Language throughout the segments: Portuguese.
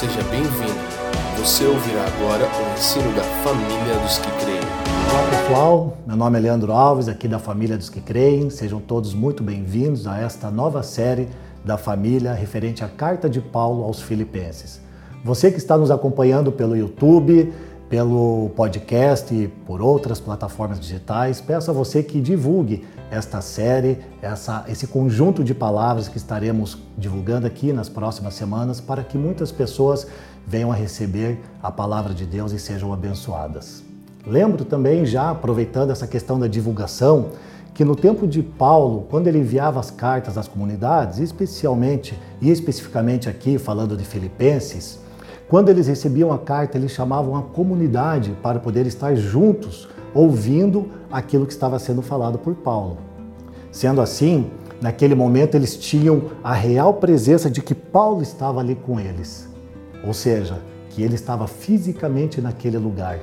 seja bem-vindo. Você ouvirá agora o ensino da família dos que creem. Olá pessoal, meu nome é Leandro Alves, aqui da família dos que creem. Sejam todos muito bem-vindos a esta nova série da família referente à carta de Paulo aos Filipenses. Você que está nos acompanhando pelo YouTube, pelo podcast e por outras plataformas digitais, peço a você que divulgue esta série, essa, esse conjunto de palavras que estaremos divulgando aqui nas próximas semanas para que muitas pessoas venham a receber a palavra de Deus e sejam abençoadas. Lembro também, já aproveitando essa questão da divulgação, que no tempo de Paulo, quando ele enviava as cartas às comunidades, especialmente e especificamente aqui falando de Filipenses, quando eles recebiam a carta, eles chamavam a comunidade para poder estar juntos, ouvindo aquilo que estava sendo falado por Paulo. Sendo assim, naquele momento eles tinham a real presença de que Paulo estava ali com eles, ou seja, que ele estava fisicamente naquele lugar.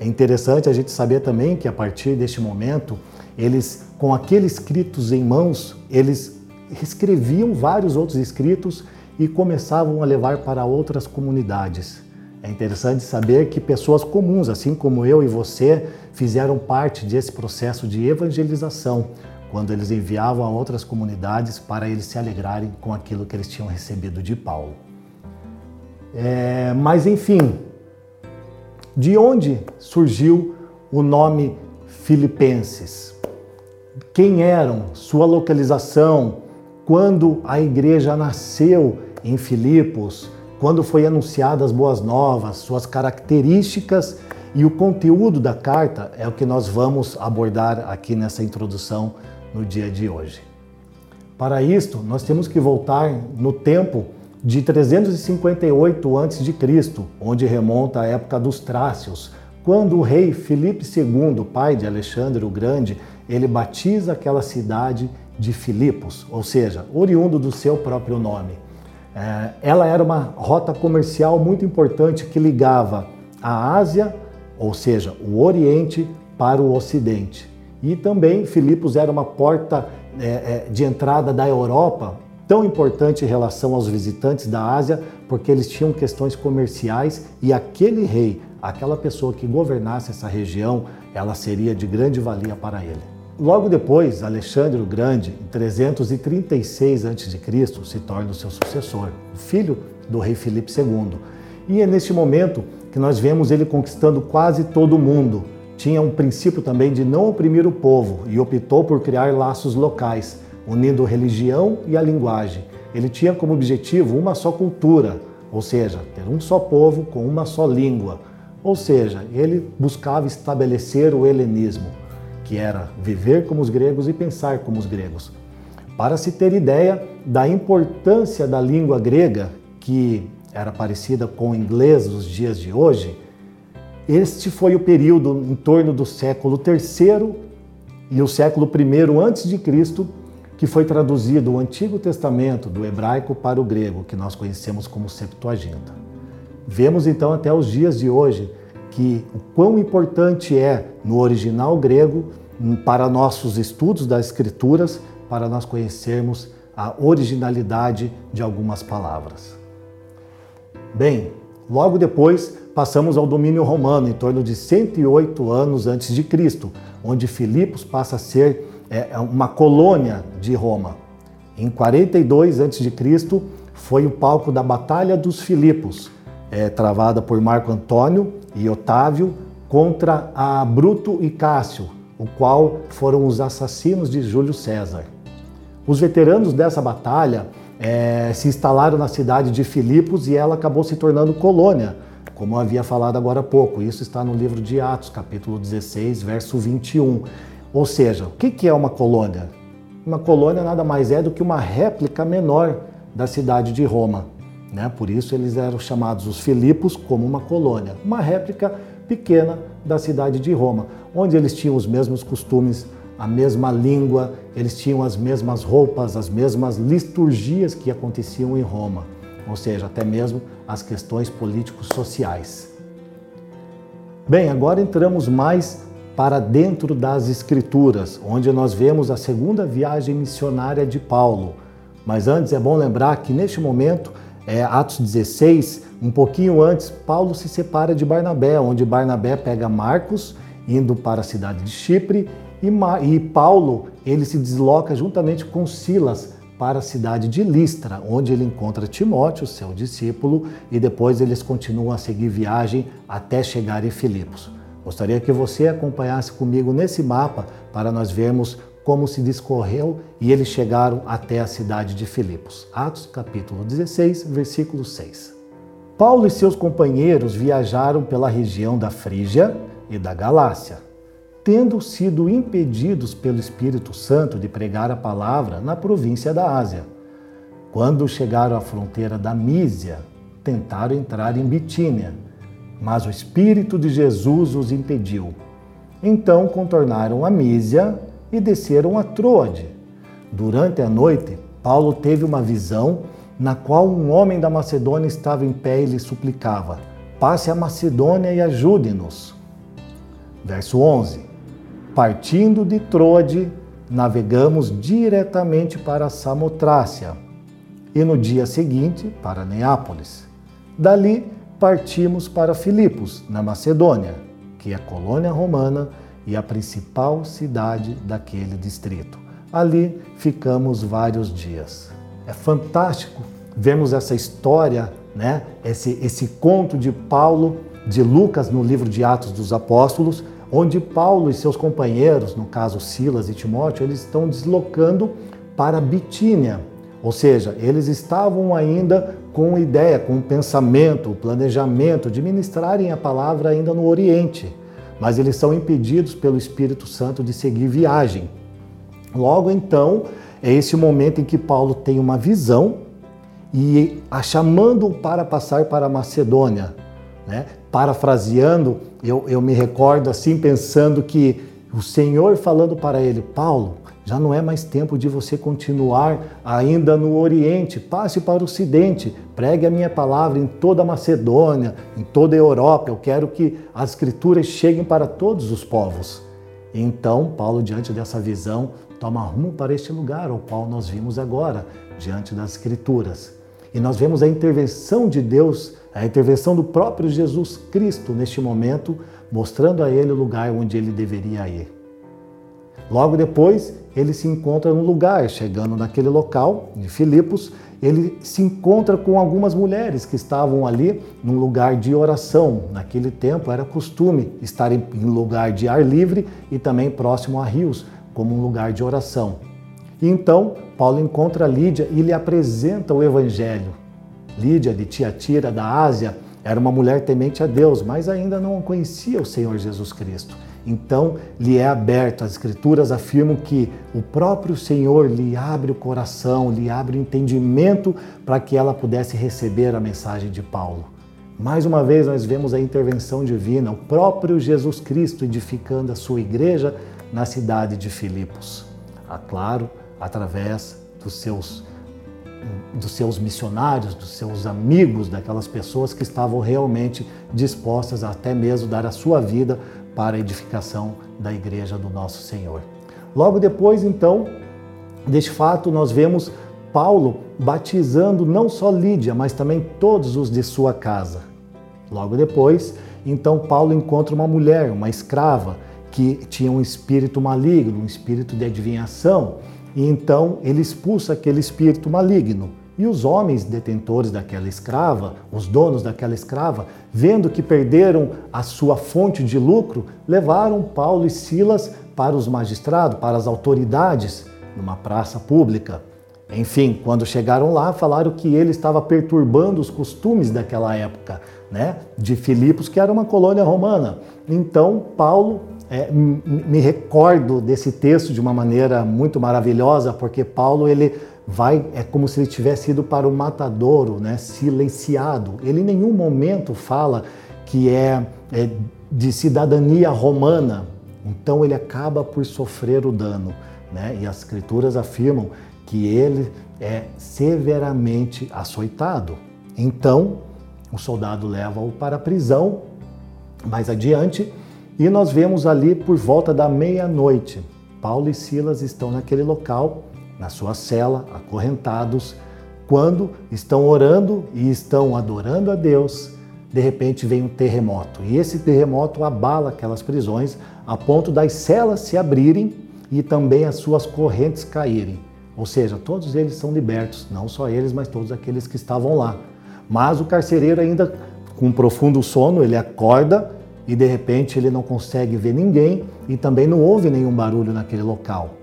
É interessante a gente saber também que a partir deste momento, eles, com aqueles escritos em mãos, eles escreviam vários outros escritos e começavam a levar para outras comunidades. É interessante saber que pessoas comuns, assim como eu e você, fizeram parte desse processo de evangelização, quando eles enviavam a outras comunidades para eles se alegrarem com aquilo que eles tinham recebido de Paulo. É, mas enfim, de onde surgiu o nome Filipenses? Quem eram? Sua localização? Quando a igreja nasceu em Filipos, quando foi anunciadas as boas novas, suas características e o conteúdo da carta é o que nós vamos abordar aqui nessa introdução no dia de hoje. Para isto, nós temos que voltar no tempo de 358 a.C., onde remonta a época dos Trácios, quando o rei Filipe II, pai de Alexandre o Grande, ele batiza aquela cidade de Filipos, ou seja, oriundo do seu próprio nome. É, ela era uma rota comercial muito importante que ligava a Ásia, ou seja, o Oriente, para o Ocidente. E também Filipos era uma porta é, é, de entrada da Europa, tão importante em relação aos visitantes da Ásia, porque eles tinham questões comerciais e aquele rei, aquela pessoa que governasse essa região, ela seria de grande valia para ele. Logo depois, Alexandre o Grande, em 336 a.C., se torna o seu sucessor, o filho do rei Filipe II. E é neste momento que nós vemos ele conquistando quase todo o mundo. Tinha um princípio também de não oprimir o povo e optou por criar laços locais, unindo religião e a linguagem. Ele tinha como objetivo uma só cultura, ou seja, ter um só povo com uma só língua. Ou seja, ele buscava estabelecer o helenismo que era viver como os gregos e pensar como os gregos. Para se ter ideia da importância da língua grega, que era parecida com o inglês dos dias de hoje, este foi o período em torno do século III e o século I antes de Cristo, que foi traduzido o Antigo Testamento do hebraico para o grego, que nós conhecemos como Septuaginta. Vemos então até os dias de hoje que o quão importante é no original grego para nossos estudos das escrituras, para nós conhecermos a originalidade de algumas palavras. Bem, logo depois passamos ao domínio romano, em torno de 108 anos antes de Cristo, onde Filipos passa a ser é, é uma colônia de Roma. Em 42 a.C., foi o palco da Batalha dos Filipos, é, travada por Marco Antônio e Otávio contra a Bruto e Cássio, o qual foram os assassinos de Júlio César. Os veteranos dessa batalha é, se instalaram na cidade de Filipos e ela acabou se tornando colônia, como havia falado agora há pouco. Isso está no livro de Atos, capítulo 16, verso 21. Ou seja, o que é uma colônia? Uma colônia nada mais é do que uma réplica menor da cidade de Roma. Né? Por isso eles eram chamados os Filipos como uma colônia, uma réplica pequena da cidade de Roma, onde eles tinham os mesmos costumes, a mesma língua, eles tinham as mesmas roupas, as mesmas liturgias que aconteciam em Roma, ou seja, até mesmo as questões políticos sociais. Bem, agora entramos mais para dentro das Escrituras, onde nós vemos a segunda viagem missionária de Paulo. Mas antes é bom lembrar que neste momento é, Atos 16, um pouquinho antes, Paulo se separa de Barnabé, onde Barnabé pega Marcos indo para a cidade de Chipre e, e Paulo ele se desloca juntamente com Silas para a cidade de Listra, onde ele encontra Timóteo, seu discípulo, e depois eles continuam a seguir viagem até chegar em Filipos. Gostaria que você acompanhasse comigo nesse mapa para nós vermos como se discorreu e eles chegaram até a cidade de Filipos. Atos capítulo 16, versículo 6. Paulo e seus companheiros viajaram pela região da Frígia e da Galácia, tendo sido impedidos pelo Espírito Santo de pregar a palavra na província da Ásia. Quando chegaram à fronteira da Mísia, tentaram entrar em Bitínia, mas o Espírito de Jesus os impediu. Então contornaram a Mísia e desceram a Troade. Durante a noite, Paulo teve uma visão na qual um homem da Macedônia estava em pé e lhe suplicava: Passe a Macedônia e ajude-nos. Verso 11: Partindo de Troade, navegamos diretamente para Samotrácia e no dia seguinte para Neápolis. Dali partimos para Filipos, na Macedônia, que é colônia romana e a principal cidade daquele distrito. Ali ficamos vários dias. É fantástico vermos essa história, né? esse, esse conto de Paulo, de Lucas no livro de Atos dos Apóstolos, onde Paulo e seus companheiros, no caso Silas e Timóteo, eles estão deslocando para Bitínia, ou seja, eles estavam ainda com ideia, com pensamento, planejamento de ministrarem a palavra ainda no Oriente mas eles são impedidos pelo Espírito Santo de seguir viagem. Logo então, é esse momento em que Paulo tem uma visão e a chamando para passar para a Macedônia. Né? Parafraseando, eu, eu me recordo assim, pensando que o Senhor falando para ele, Paulo, já não é mais tempo de você continuar ainda no Oriente. Passe para o Ocidente. Pregue a minha palavra em toda a Macedônia, em toda a Europa. Eu quero que as Escrituras cheguem para todos os povos. Então, Paulo, diante dessa visão, toma rumo para este lugar, ao qual nós vimos agora, diante das Escrituras. E nós vemos a intervenção de Deus, a intervenção do próprio Jesus Cristo neste momento, mostrando a ele o lugar onde ele deveria ir. Logo depois, ele se encontra no lugar, chegando naquele local, de Filipos, ele se encontra com algumas mulheres que estavam ali num lugar de oração. Naquele tempo era costume estar em lugar de ar livre e também próximo a rios, como um lugar de oração. E então Paulo encontra Lídia e lhe apresenta o evangelho. Lídia de Tiatira, da Ásia, era uma mulher temente a Deus, mas ainda não conhecia o Senhor Jesus Cristo. Então lhe é aberto. As Escrituras afirmam que o próprio Senhor lhe abre o coração, lhe abre o entendimento para que ela pudesse receber a mensagem de Paulo. Mais uma vez nós vemos a intervenção divina, o próprio Jesus Cristo edificando a sua igreja na cidade de Filipos. Ah, claro, através dos seus dos seus missionários, dos seus amigos, daquelas pessoas que estavam realmente dispostas a até mesmo dar a sua vida para a edificação da igreja do nosso Senhor. Logo depois, então, deste fato, nós vemos Paulo batizando não só Lídia, mas também todos os de sua casa. Logo depois, então, Paulo encontra uma mulher, uma escrava, que tinha um espírito maligno, um espírito de adivinhação, e então ele expulsa aquele espírito maligno. E os homens detentores daquela escrava, os donos daquela escrava, vendo que perderam a sua fonte de lucro, levaram Paulo e Silas para os magistrados, para as autoridades, numa praça pública. Enfim, quando chegaram lá, falaram que ele estava perturbando os costumes daquela época, né, de Filipos, que era uma colônia romana. Então, Paulo, é, me recordo desse texto de uma maneira muito maravilhosa, porque Paulo ele vai é como se ele tivesse ido para o matadouro, né, silenciado. Ele em nenhum momento fala que é, é de cidadania romana. Então ele acaba por sofrer o dano, né? E as escrituras afirmam que ele é severamente açoitado. Então o soldado leva-o para a prisão. Mais adiante, e nós vemos ali por volta da meia-noite, Paulo e Silas estão naquele local na sua cela, acorrentados, quando estão orando e estão adorando a Deus, de repente vem um terremoto. E esse terremoto abala aquelas prisões a ponto das celas se abrirem e também as suas correntes caírem. Ou seja, todos eles são libertos, não só eles, mas todos aqueles que estavam lá. Mas o carcereiro ainda com um profundo sono, ele acorda e de repente ele não consegue ver ninguém e também não ouve nenhum barulho naquele local.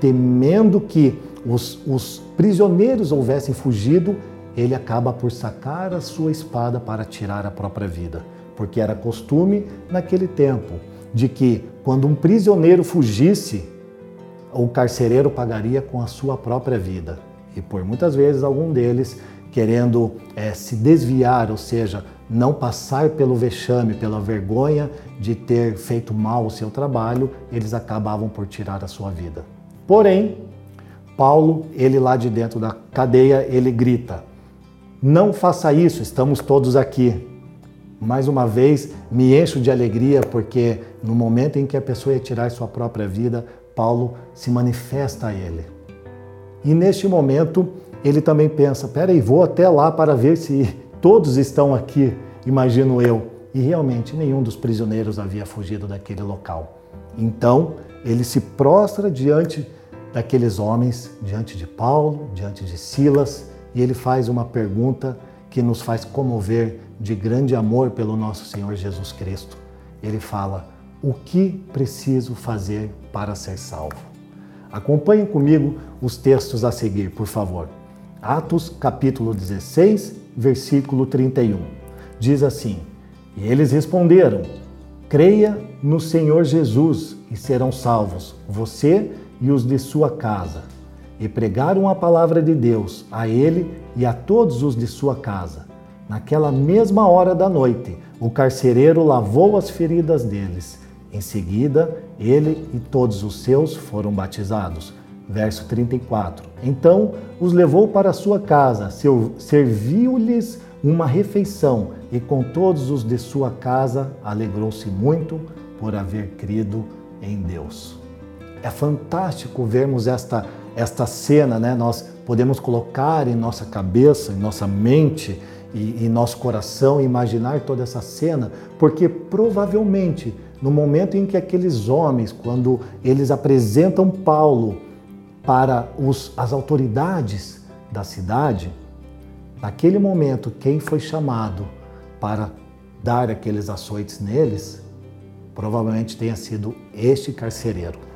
Temendo que os, os prisioneiros houvessem fugido, ele acaba por sacar a sua espada para tirar a própria vida, porque era costume naquele tempo de que quando um prisioneiro fugisse, o carcereiro pagaria com a sua própria vida. E por muitas vezes algum deles querendo é, se desviar, ou seja, não passar pelo vexame, pela vergonha de ter feito mal o seu trabalho, eles acabavam por tirar a sua vida. Porém, Paulo, ele lá de dentro da cadeia, ele grita: Não faça isso, estamos todos aqui. Mais uma vez, me encho de alegria porque no momento em que a pessoa ia tirar sua própria vida, Paulo se manifesta a ele. E neste momento, ele também pensa: peraí, vou até lá para ver se todos estão aqui, imagino eu. E realmente nenhum dos prisioneiros havia fugido daquele local. Então ele se prostra diante daqueles homens, diante de Paulo, diante de Silas, e ele faz uma pergunta que nos faz comover de grande amor pelo nosso Senhor Jesus Cristo. Ele fala: O que preciso fazer para ser salvo? Acompanhem comigo os textos a seguir, por favor. Atos capítulo 16, versículo 31. Diz assim: E eles responderam: Creia no Senhor Jesus e serão salvos, você os de sua casa. E pregaram a palavra de Deus a ele e a todos os de sua casa. Naquela mesma hora da noite, o carcereiro lavou as feridas deles. Em seguida, ele e todos os seus foram batizados verso 34. Então os levou para sua casa, serviu-lhes uma refeição e com todos os de sua casa alegrou-se muito por haver crido em Deus. É fantástico vermos esta, esta cena, né? Nós podemos colocar em nossa cabeça, em nossa mente e em nosso coração, imaginar toda essa cena, porque provavelmente no momento em que aqueles homens, quando eles apresentam Paulo para os, as autoridades da cidade, naquele momento, quem foi chamado para dar aqueles açoites neles, provavelmente tenha sido este carcereiro.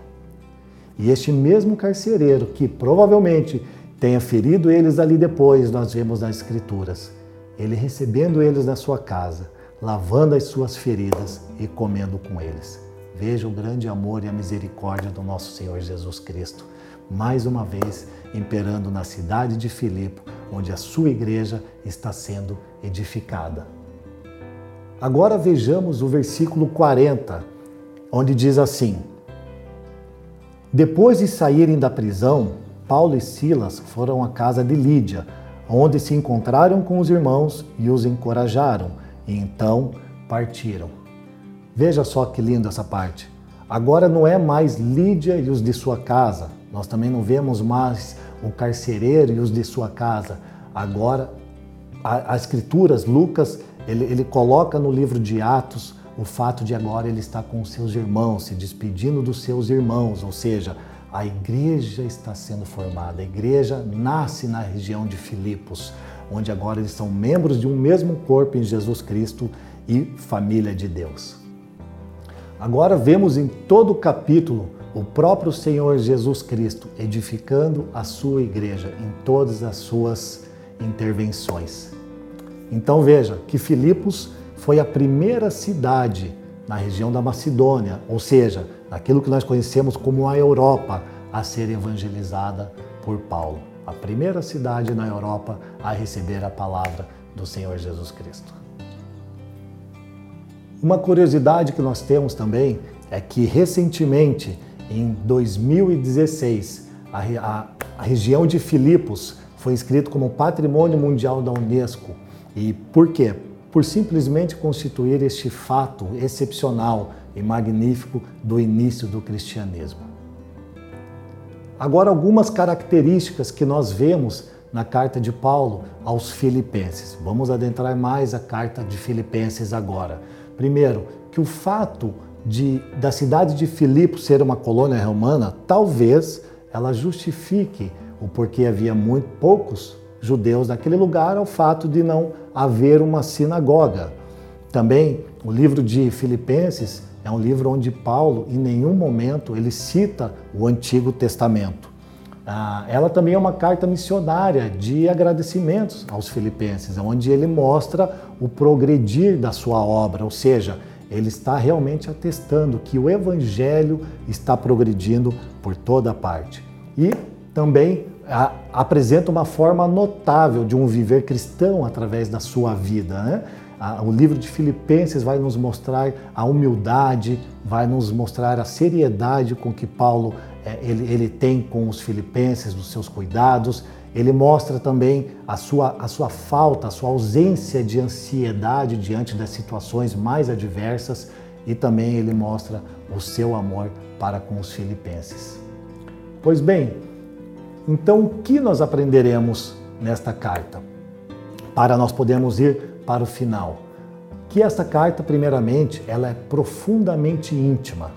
E este mesmo carcereiro, que provavelmente tenha ferido eles ali depois, nós vemos nas Escrituras, ele recebendo eles na sua casa, lavando as suas feridas e comendo com eles. Veja o grande amor e a misericórdia do nosso Senhor Jesus Cristo mais uma vez imperando na cidade de Filipe, onde a sua igreja está sendo edificada. Agora vejamos o versículo 40, onde diz assim: Depois de saírem da prisão, Paulo e Silas foram à casa de Lídia, onde se encontraram com os irmãos e os encorajaram, e então partiram. Veja só que lindo essa parte. Agora não é mais Lídia e os de sua casa, nós também não vemos mais o carcereiro e os de sua casa. Agora, as escrituras, Lucas, ele, ele coloca no livro de Atos o fato de agora ele estar com seus irmãos, se despedindo dos seus irmãos, ou seja, a igreja está sendo formada. A igreja nasce na região de Filipos, onde agora eles são membros de um mesmo corpo em Jesus Cristo e família de Deus. Agora vemos em todo o capítulo o próprio Senhor Jesus Cristo edificando a sua igreja em todas as suas intervenções. Então veja que Filipos foi a primeira cidade na região da Macedônia, ou seja, naquilo que nós conhecemos como a Europa, a ser evangelizada por Paulo. A primeira cidade na Europa a receber a palavra do Senhor Jesus Cristo. Uma curiosidade que nós temos também é que recentemente em 2016, a, a, a região de Filipos foi inscrito como Patrimônio Mundial da Unesco. E por quê? Por simplesmente constituir este fato excepcional e magnífico do início do cristianismo. Agora, algumas características que nós vemos na carta de Paulo aos Filipenses. Vamos adentrar mais a carta de Filipenses agora. Primeiro, que o fato de, da cidade de Filipos ser uma colônia romana, talvez ela justifique o porquê havia muito poucos judeus naquele lugar, ao fato de não haver uma sinagoga. Também o livro de Filipenses é um livro onde Paulo, em nenhum momento, ele cita o Antigo Testamento. Ah, ela também é uma carta missionária de agradecimentos aos filipenses, onde ele mostra o progredir da sua obra, ou seja, ele está realmente atestando que o evangelho está progredindo por toda parte. E também a, apresenta uma forma notável de um viver cristão através da sua vida. Né? o livro de Filipenses vai nos mostrar a humildade, vai nos mostrar a seriedade com que Paulo é, ele, ele tem com os filipenses, dos seus cuidados. Ele mostra também a sua, a sua falta, a sua ausência de ansiedade diante das situações mais adversas e também ele mostra o seu amor para com os filipenses. Pois bem, então o que nós aprenderemos nesta carta? Para nós podermos ir para o final. Que esta carta, primeiramente, ela é profundamente íntima.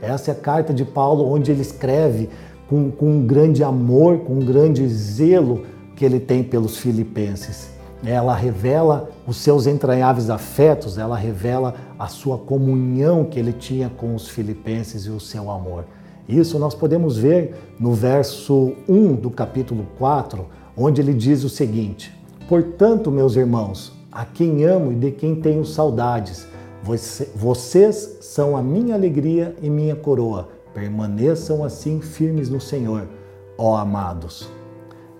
Essa é a carta de Paulo onde ele escreve com, com um grande amor, com um grande zelo que ele tem pelos filipenses. Ela revela os seus entranháveis afetos, ela revela a sua comunhão que ele tinha com os filipenses e o seu amor. Isso nós podemos ver no verso 1 do capítulo 4, onde ele diz o seguinte: Portanto, meus irmãos, a quem amo e de quem tenho saudades, vocês são a minha alegria e minha coroa. Permaneçam assim firmes no Senhor, ó amados.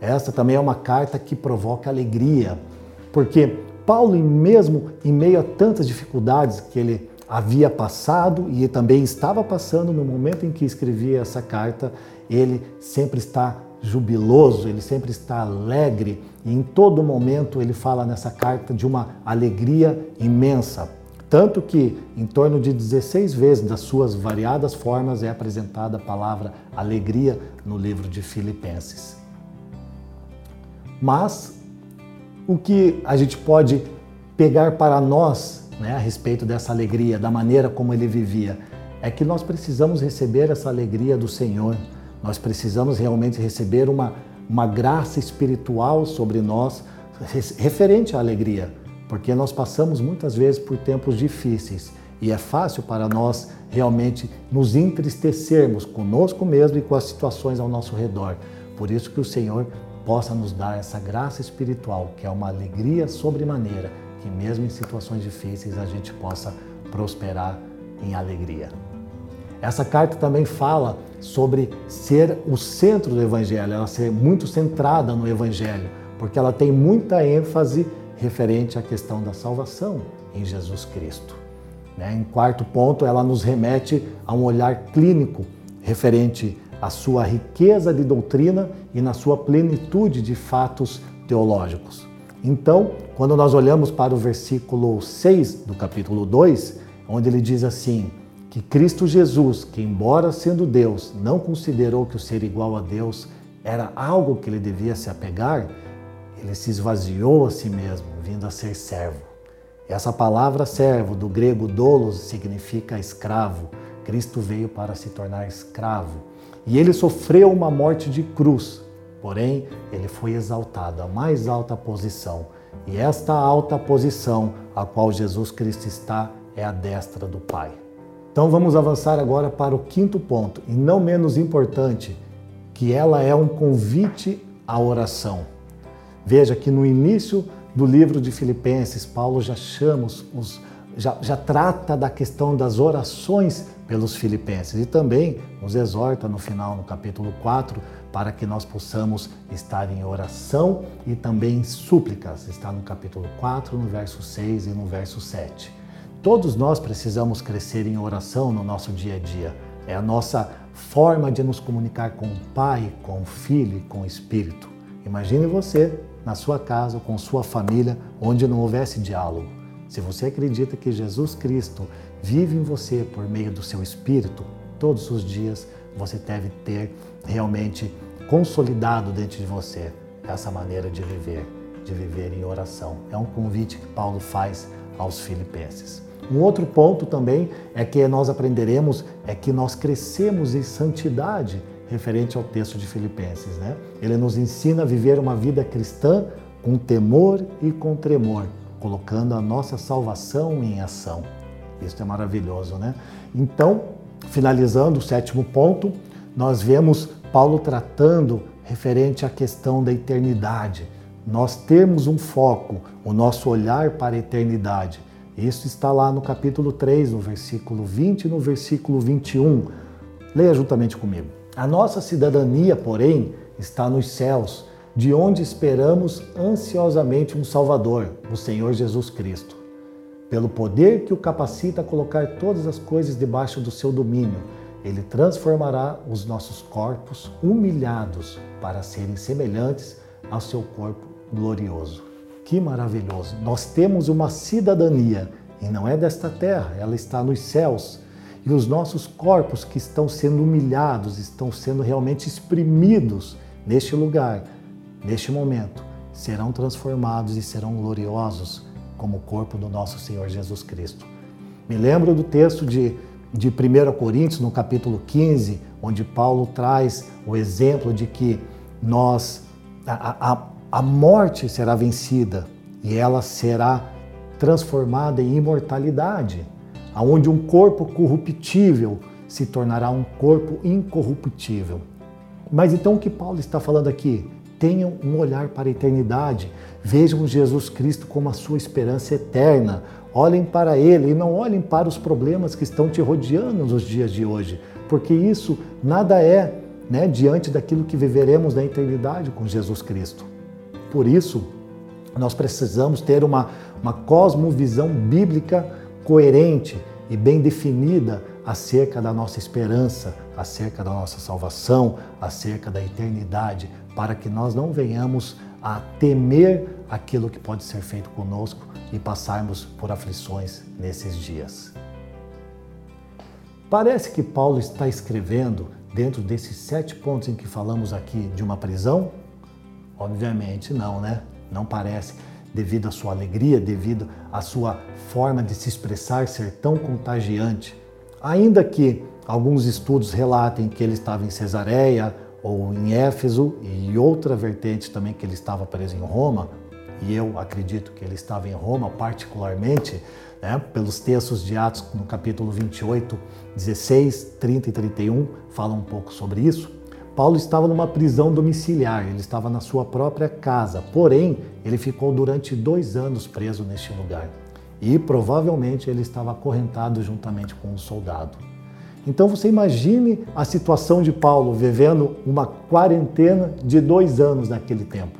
Esta também é uma carta que provoca alegria, porque Paulo, mesmo em meio a tantas dificuldades que ele havia passado e também estava passando no momento em que escrevia essa carta, ele sempre está jubiloso, ele sempre está alegre. E em todo momento ele fala nessa carta de uma alegria imensa. Tanto que, em torno de 16 vezes das suas variadas formas, é apresentada a palavra alegria no livro de Filipenses. Mas, o que a gente pode pegar para nós né, a respeito dessa alegria, da maneira como ele vivia, é que nós precisamos receber essa alegria do Senhor, nós precisamos realmente receber uma, uma graça espiritual sobre nós referente à alegria porque nós passamos muitas vezes por tempos difíceis e é fácil para nós realmente nos entristecermos conosco mesmo e com as situações ao nosso redor. Por isso que o Senhor possa nos dar essa graça espiritual, que é uma alegria sobremaneira, que mesmo em situações difíceis a gente possa prosperar em alegria. Essa carta também fala sobre ser o centro do Evangelho, ela ser muito centrada no Evangelho, porque ela tem muita ênfase referente à questão da salvação em Jesus Cristo. Né? Em quarto ponto, ela nos remete a um olhar clínico referente à sua riqueza de doutrina e na sua plenitude de fatos teológicos. Então, quando nós olhamos para o versículo 6 do capítulo 2, onde ele diz assim: que Cristo Jesus, que embora sendo Deus, não considerou que o ser igual a Deus era algo que ele devia se apegar, ele se esvaziou a si mesmo, vindo a ser servo. Essa palavra servo, do grego dolos, significa escravo. Cristo veio para se tornar escravo. E ele sofreu uma morte de cruz, porém, ele foi exaltado à mais alta posição. E esta alta posição a qual Jesus Cristo está é a destra do Pai. Então vamos avançar agora para o quinto ponto, e não menos importante, que ela é um convite à oração. Veja que no início do livro de Filipenses, Paulo já chama os, já, já trata da questão das orações pelos filipenses e também nos exorta no final, no capítulo 4, para que nós possamos estar em oração e também em súplicas. Está no capítulo 4, no verso 6 e no verso 7. Todos nós precisamos crescer em oração no nosso dia a dia. É a nossa forma de nos comunicar com o Pai, com o Filho e com o Espírito. Imagine você na sua casa, com sua família, onde não houvesse diálogo. Se você acredita que Jesus Cristo vive em você por meio do seu Espírito, todos os dias você deve ter realmente consolidado dentro de você essa maneira de viver, de viver em oração. É um convite que Paulo faz aos filipenses. Um outro ponto também é que nós aprenderemos é que nós crescemos em santidade referente ao texto de Filipenses, né? Ele nos ensina a viver uma vida cristã com temor e com tremor, colocando a nossa salvação em ação. Isso é maravilhoso, né? Então, finalizando o sétimo ponto, nós vemos Paulo tratando referente à questão da eternidade. Nós temos um foco, o nosso olhar para a eternidade. Isso está lá no capítulo 3, no versículo 20 e no versículo 21. Leia juntamente comigo. A nossa cidadania, porém, está nos céus, de onde esperamos ansiosamente um Salvador, o Senhor Jesus Cristo. Pelo poder que o capacita a colocar todas as coisas debaixo do seu domínio, ele transformará os nossos corpos humilhados para serem semelhantes ao seu corpo glorioso. Que maravilhoso! Nós temos uma cidadania e não é desta terra, ela está nos céus. E os nossos corpos que estão sendo humilhados, estão sendo realmente exprimidos neste lugar, neste momento, serão transformados e serão gloriosos como o corpo do nosso Senhor Jesus Cristo. Me lembro do texto de, de 1 Coríntios, no capítulo 15, onde Paulo traz o exemplo de que nós, a, a, a morte será vencida e ela será transformada em imortalidade, aonde um corpo corruptível se tornará um corpo incorruptível. Mas então o que Paulo está falando aqui? Tenham um olhar para a eternidade, vejam Jesus Cristo como a sua esperança eterna. Olhem para Ele e não olhem para os problemas que estão te rodeando nos dias de hoje, porque isso nada é né, diante daquilo que viveremos na eternidade com Jesus Cristo. Por isso, nós precisamos ter uma, uma cosmovisão bíblica coerente e bem definida acerca da nossa esperança, acerca da nossa salvação, acerca da eternidade, para que nós não venhamos a temer aquilo que pode ser feito conosco e passarmos por aflições nesses dias. Parece que Paulo está escrevendo dentro desses sete pontos em que falamos aqui de uma prisão? Obviamente não, né? Não parece, devido à sua alegria, devido à sua forma de se expressar ser tão contagiante. Ainda que alguns estudos relatem que ele estava em Cesareia ou em Éfeso e outra vertente também que ele estava preso em Roma, e eu acredito que ele estava em Roma particularmente, né, pelos textos de Atos no capítulo 28, 16, 30 e 31 falam um pouco sobre isso. Paulo estava numa prisão domiciliar, ele estava na sua própria casa, porém, ele ficou durante dois anos preso neste lugar. E provavelmente ele estava acorrentado juntamente com um soldado. Então você imagine a situação de Paulo vivendo uma quarentena de dois anos naquele tempo.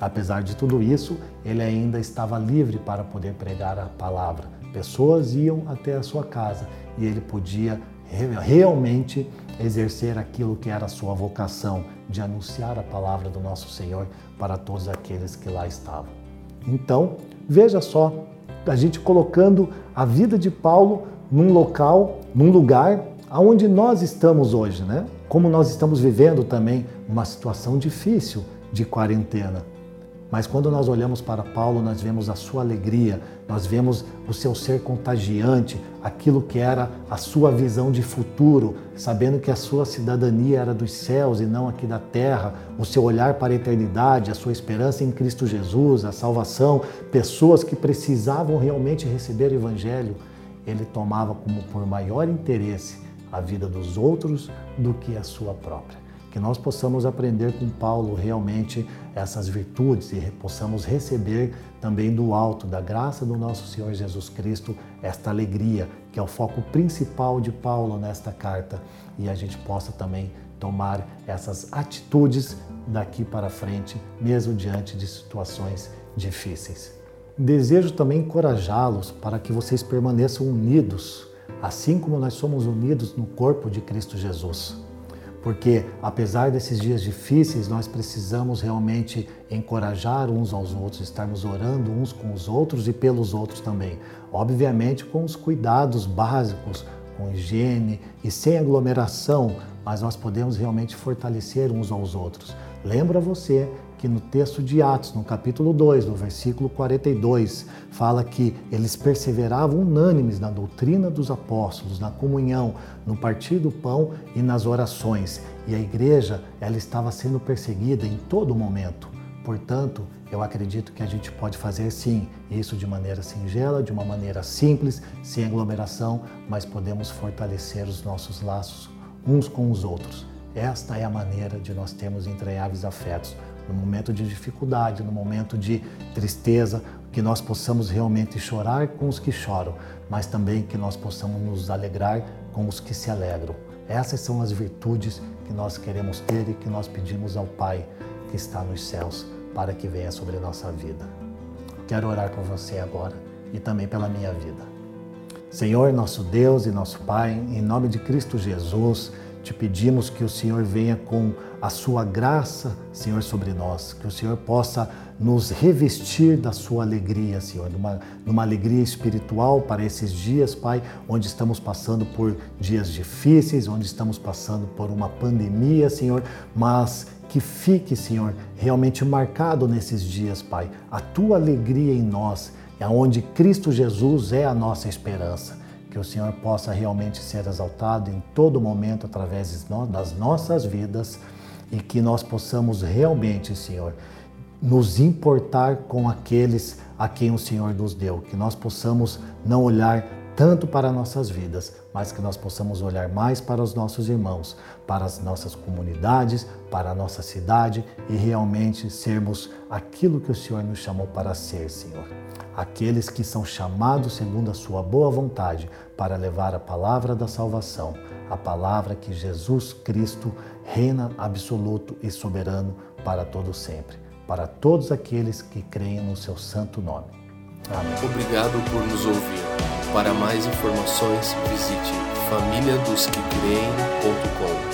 Apesar de tudo isso, ele ainda estava livre para poder pregar a palavra. Pessoas iam até a sua casa e ele podia realmente exercer aquilo que era a sua vocação, de anunciar a palavra do nosso Senhor para todos aqueles que lá estavam. Então, veja só, a gente colocando a vida de Paulo num local, num lugar aonde nós estamos hoje, né? Como nós estamos vivendo também uma situação difícil de quarentena. Mas quando nós olhamos para Paulo, nós vemos a sua alegria, nós vemos o seu ser contagiante, aquilo que era a sua visão de futuro, sabendo que a sua cidadania era dos céus e não aqui da terra, o seu olhar para a eternidade, a sua esperança em Cristo Jesus, a salvação, pessoas que precisavam realmente receber o Evangelho, ele tomava como por maior interesse a vida dos outros do que a sua própria que nós possamos aprender com Paulo realmente essas virtudes e possamos receber também do alto, da graça do nosso Senhor Jesus Cristo, esta alegria, que é o foco principal de Paulo nesta carta, e a gente possa também tomar essas atitudes daqui para frente, mesmo diante de situações difíceis. Desejo também encorajá-los para que vocês permaneçam unidos, assim como nós somos unidos no corpo de Cristo Jesus porque apesar desses dias difíceis, nós precisamos realmente encorajar uns aos outros, estarmos orando uns com os outros e pelos outros também. Obviamente com os cuidados básicos, com higiene e sem aglomeração, mas nós podemos realmente fortalecer uns aos outros. Lembra você que no texto de Atos, no capítulo 2, no versículo 42, fala que eles perseveravam unânimes na doutrina dos apóstolos, na comunhão, no partir do pão e nas orações. E a igreja, ela estava sendo perseguida em todo momento. Portanto, eu acredito que a gente pode fazer sim isso de maneira singela, de uma maneira simples, sem aglomeração, mas podemos fortalecer os nossos laços uns com os outros. Esta é a maneira de nós termos entranháveis afetos. No momento de dificuldade, no momento de tristeza, que nós possamos realmente chorar com os que choram, mas também que nós possamos nos alegrar com os que se alegram. Essas são as virtudes que nós queremos ter e que nós pedimos ao Pai que está nos céus para que venha sobre a nossa vida. Quero orar por você agora e também pela minha vida. Senhor, nosso Deus e nosso Pai, em nome de Cristo Jesus, te pedimos que o Senhor venha com a sua graça, Senhor, sobre nós, que o Senhor possa nos revestir da sua alegria, Senhor, numa, numa alegria espiritual para esses dias, Pai, onde estamos passando por dias difíceis, onde estamos passando por uma pandemia, Senhor, mas que fique, Senhor, realmente marcado nesses dias, Pai, a tua alegria em nós, onde Cristo Jesus é a nossa esperança. Que o Senhor possa realmente ser exaltado em todo momento através das nossas vidas e que nós possamos realmente, Senhor, nos importar com aqueles a quem o Senhor nos deu, que nós possamos não olhar tanto para nossas vidas, mas que nós possamos olhar mais para os nossos irmãos, para as nossas comunidades, para a nossa cidade e realmente sermos aquilo que o Senhor nos chamou para ser, Senhor. Aqueles que são chamados segundo a sua boa vontade para levar a palavra da salvação, a palavra que Jesus Cristo reina absoluto e soberano para todo sempre, para todos aqueles que creem no seu santo nome. Amém. Obrigado por nos ouvir. Para mais informações, visite famíliadosquecreem.com.